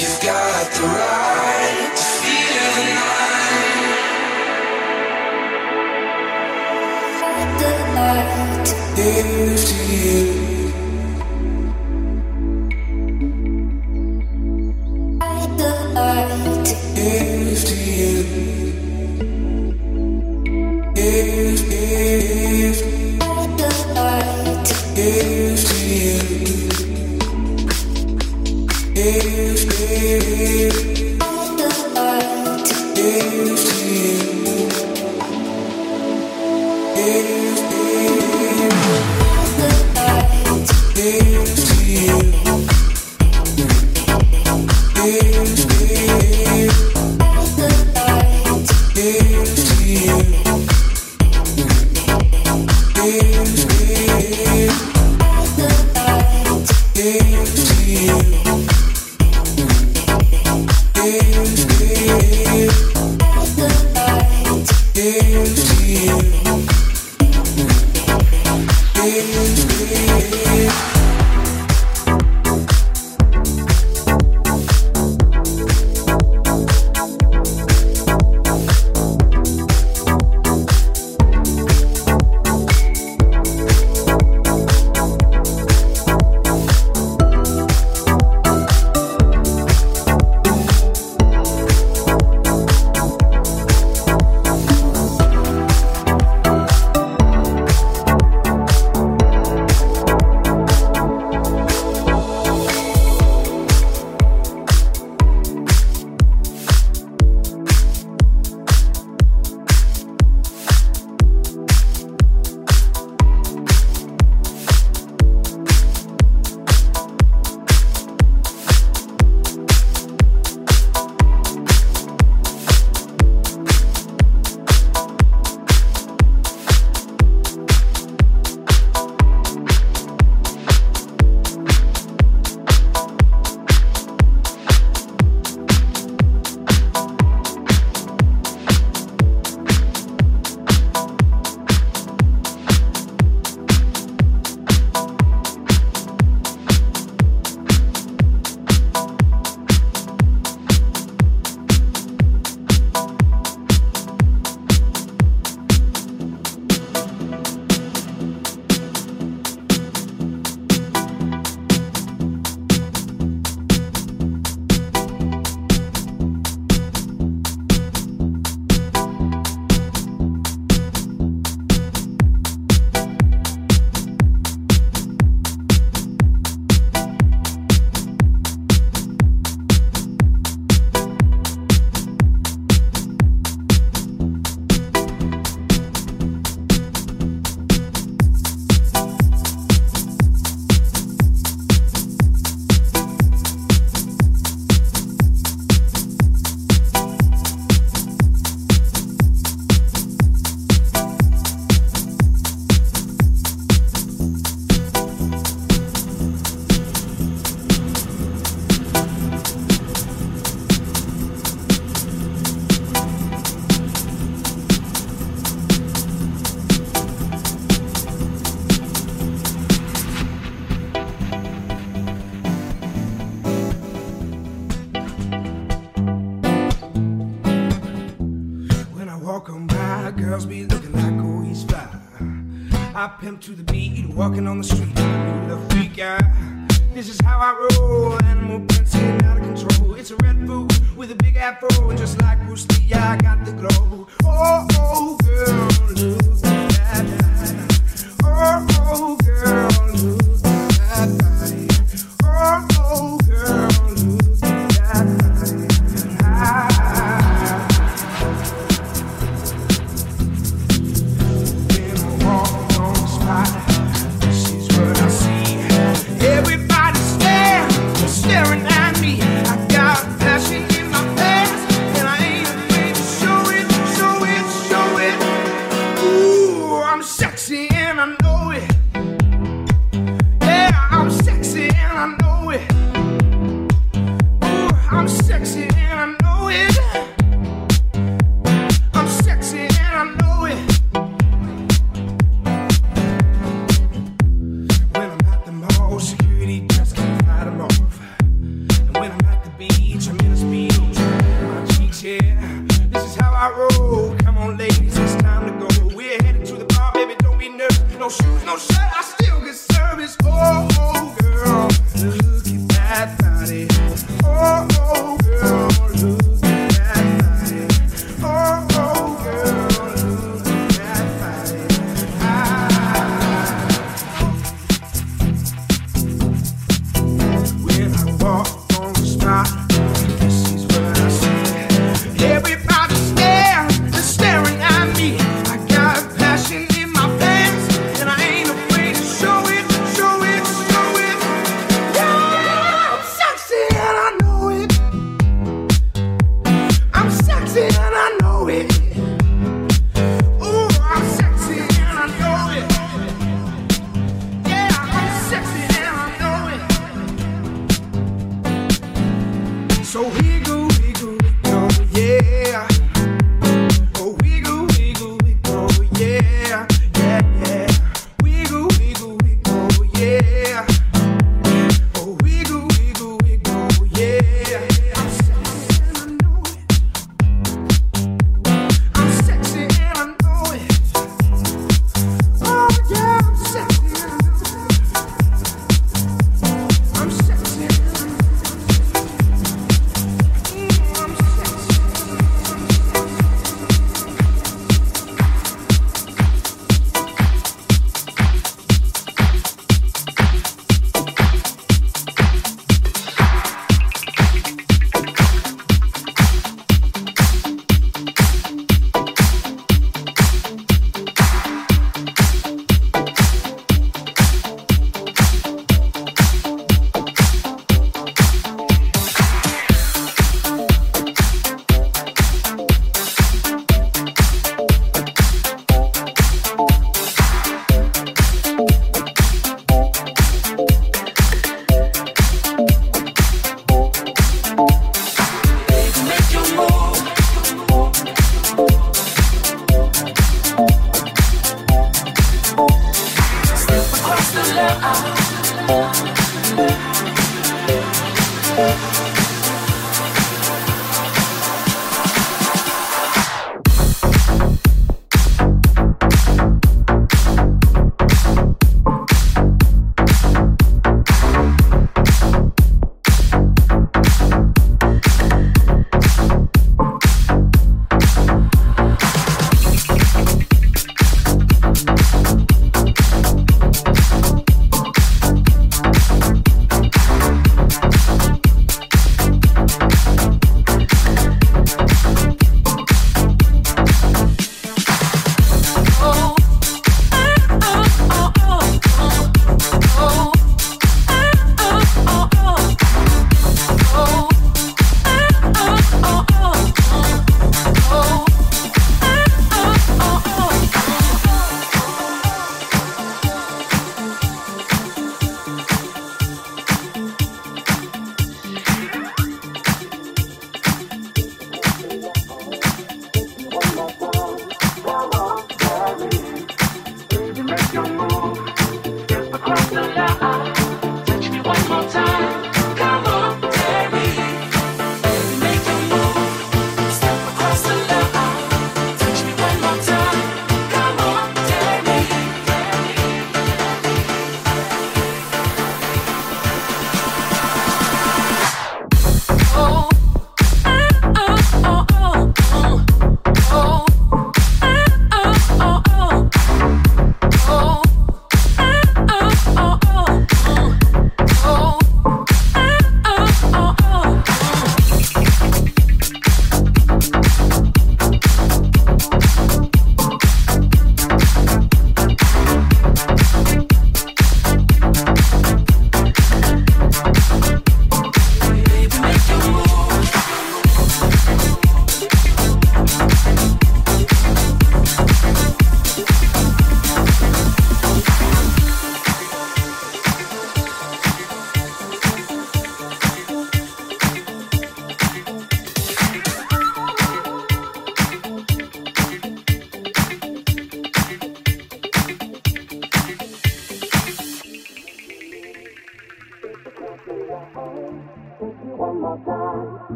You've got the right to feel the night. The to you.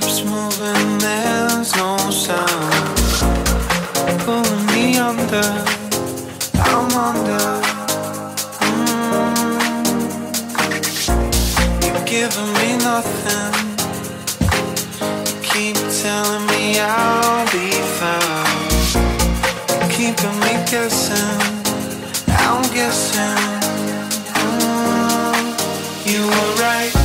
lips moving, there's no sound. Pulling me under, I'm under. Mm. You're giving me nothing. You keep telling me I'll be found. Keeping me guessing, I'm guessing. Mm. You were right.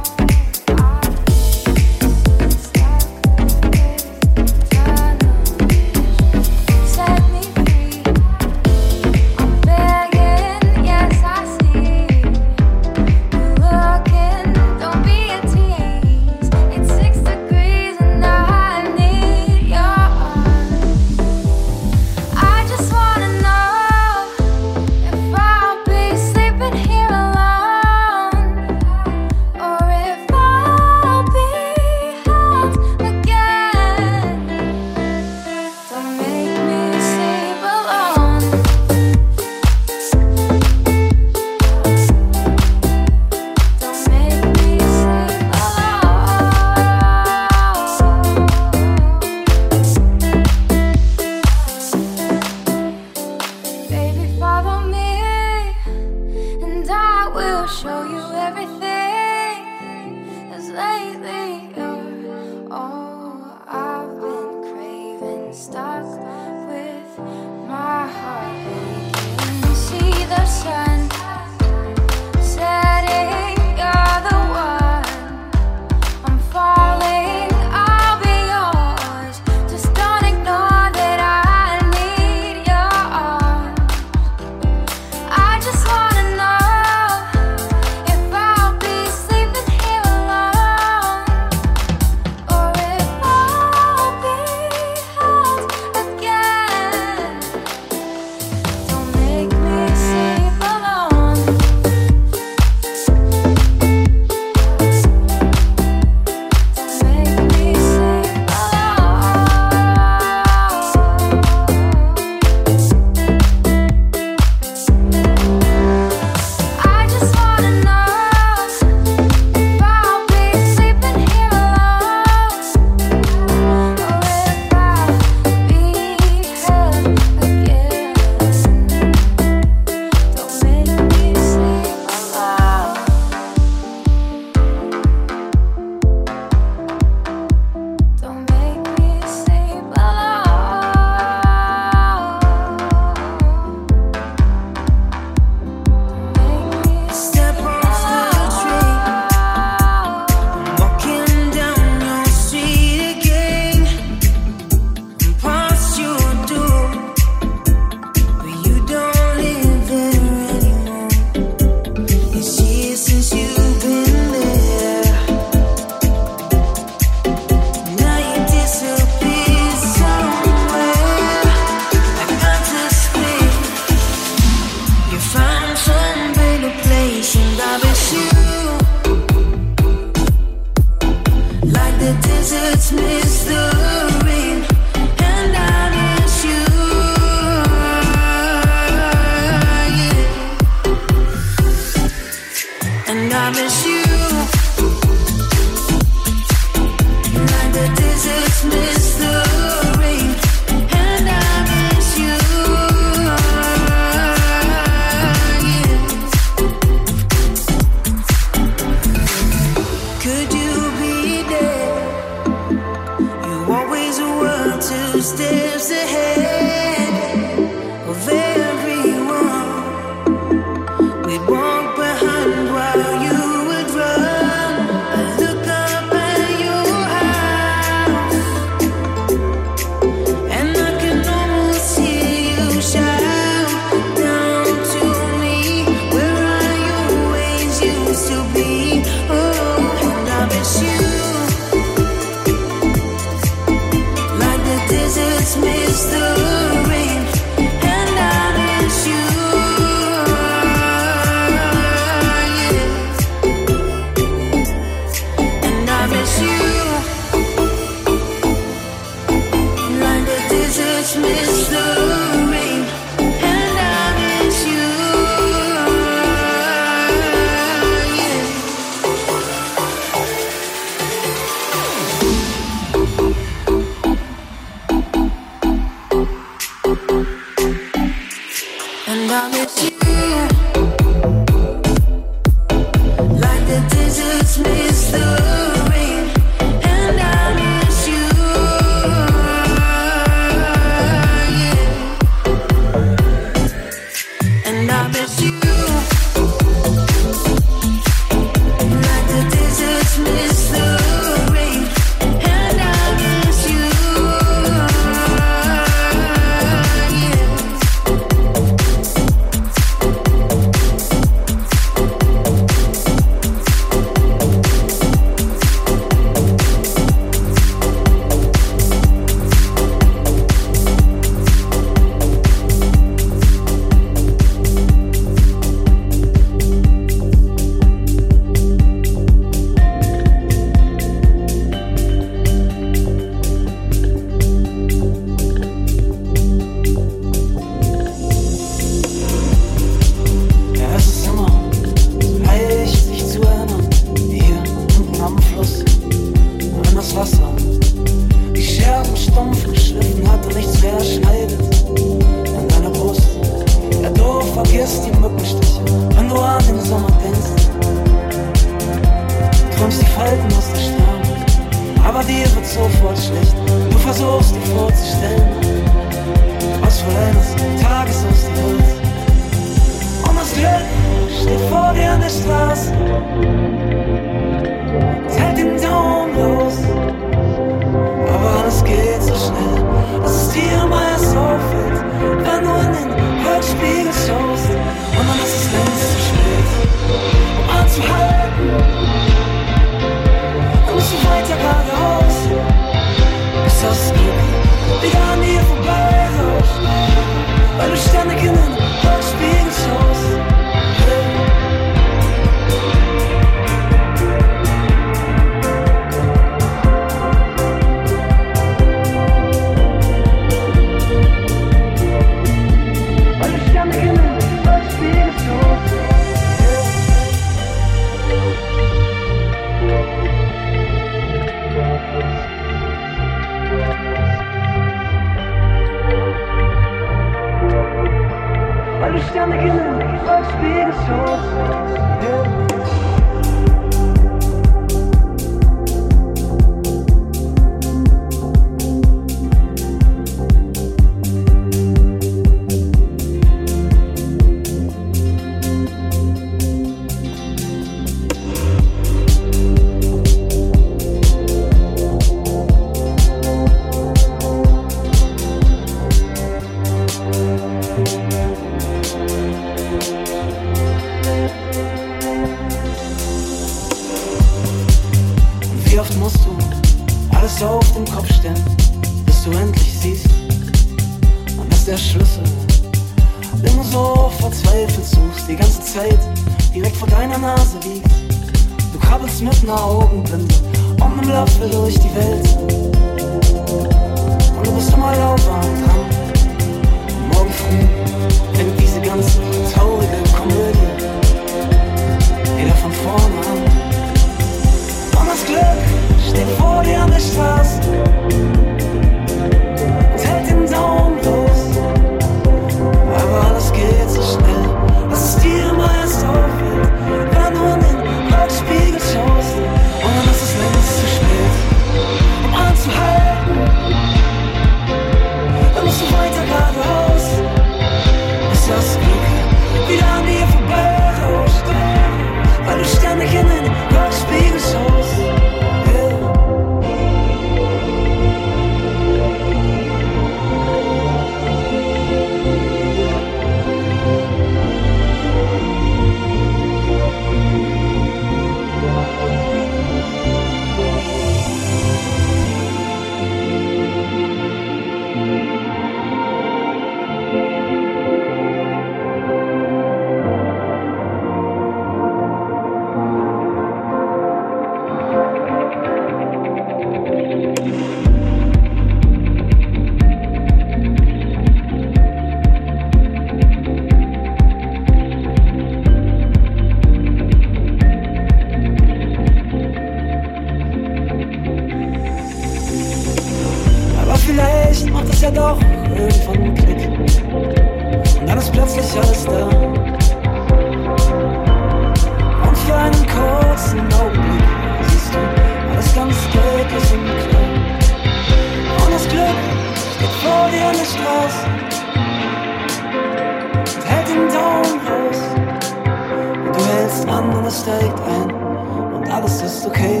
steigt ein und alles ist okay,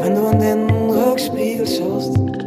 wenn du in den Rückspiegel schaust.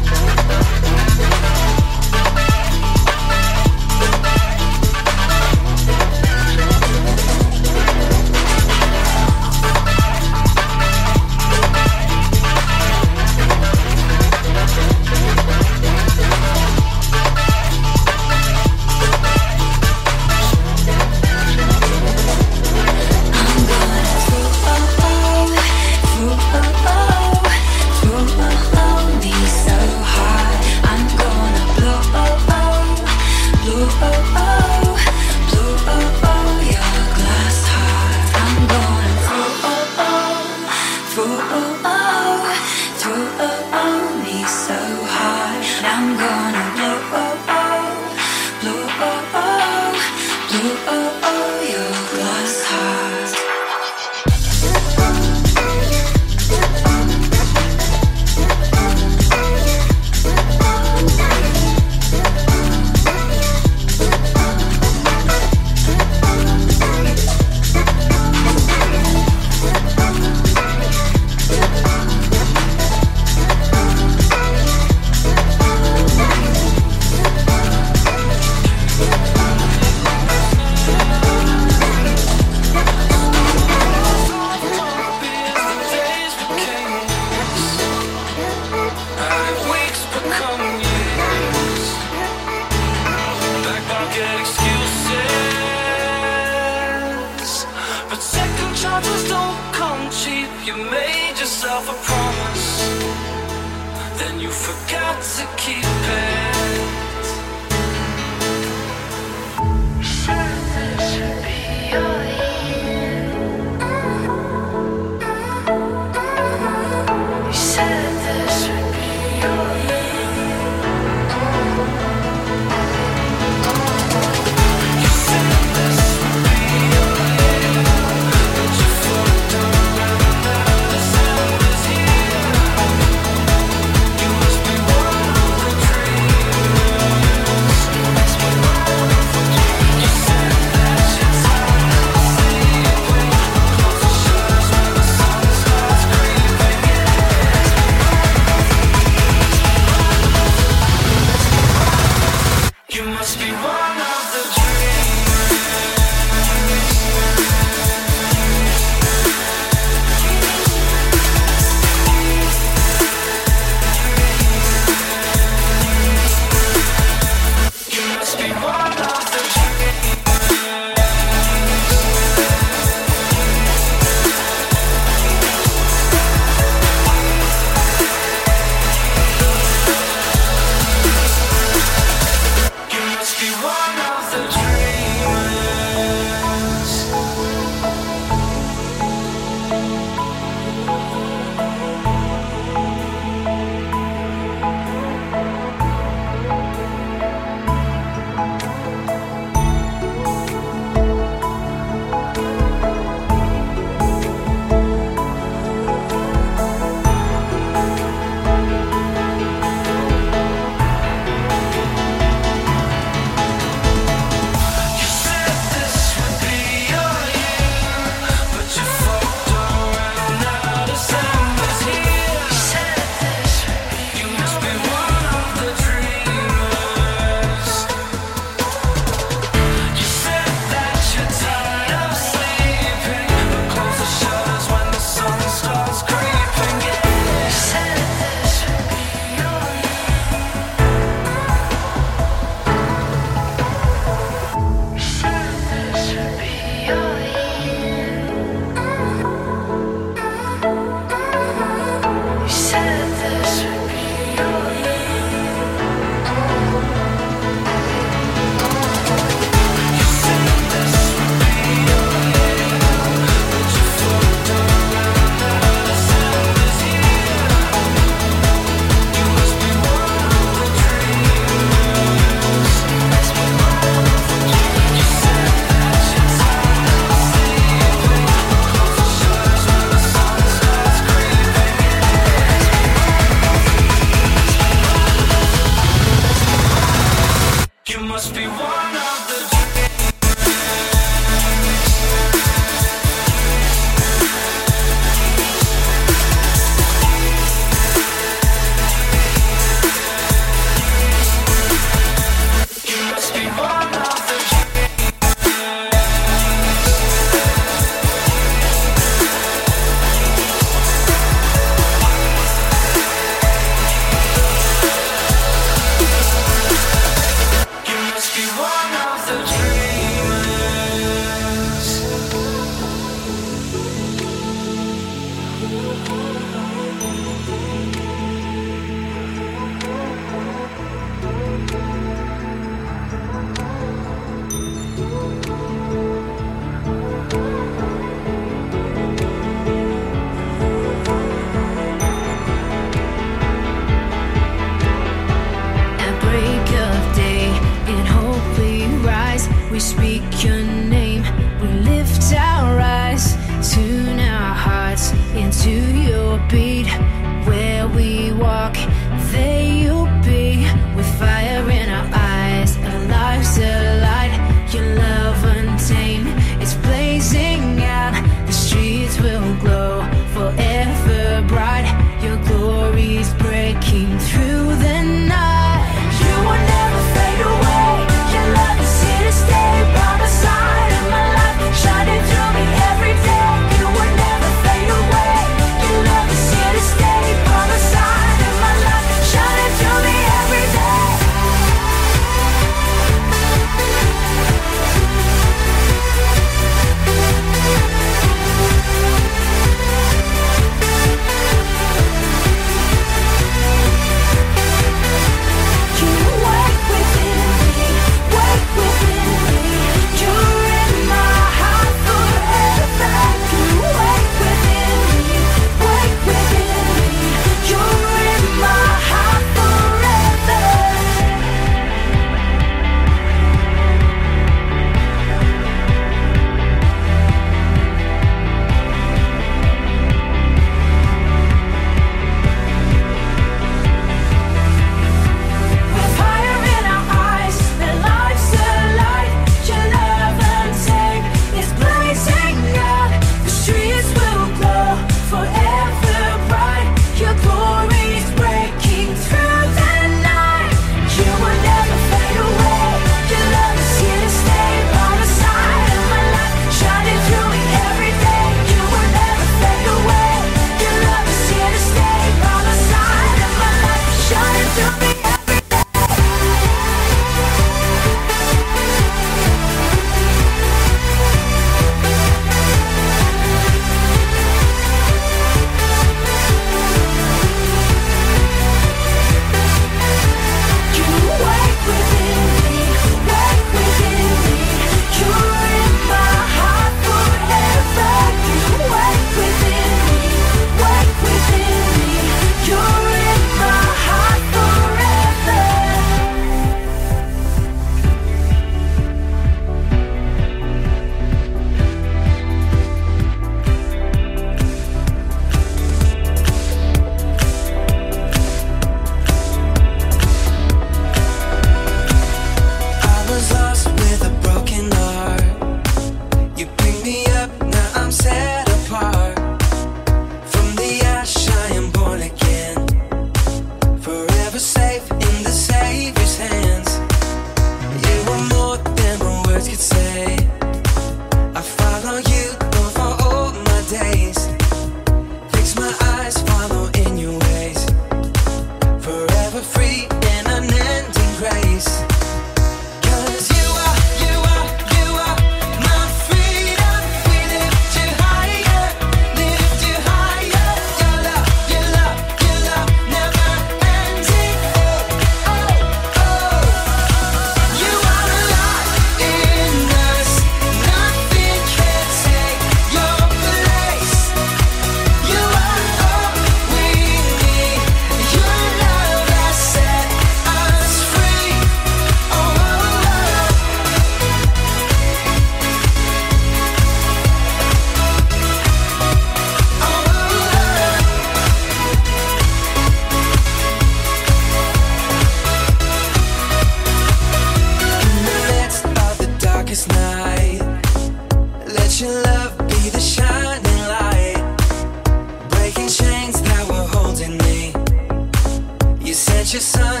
Your son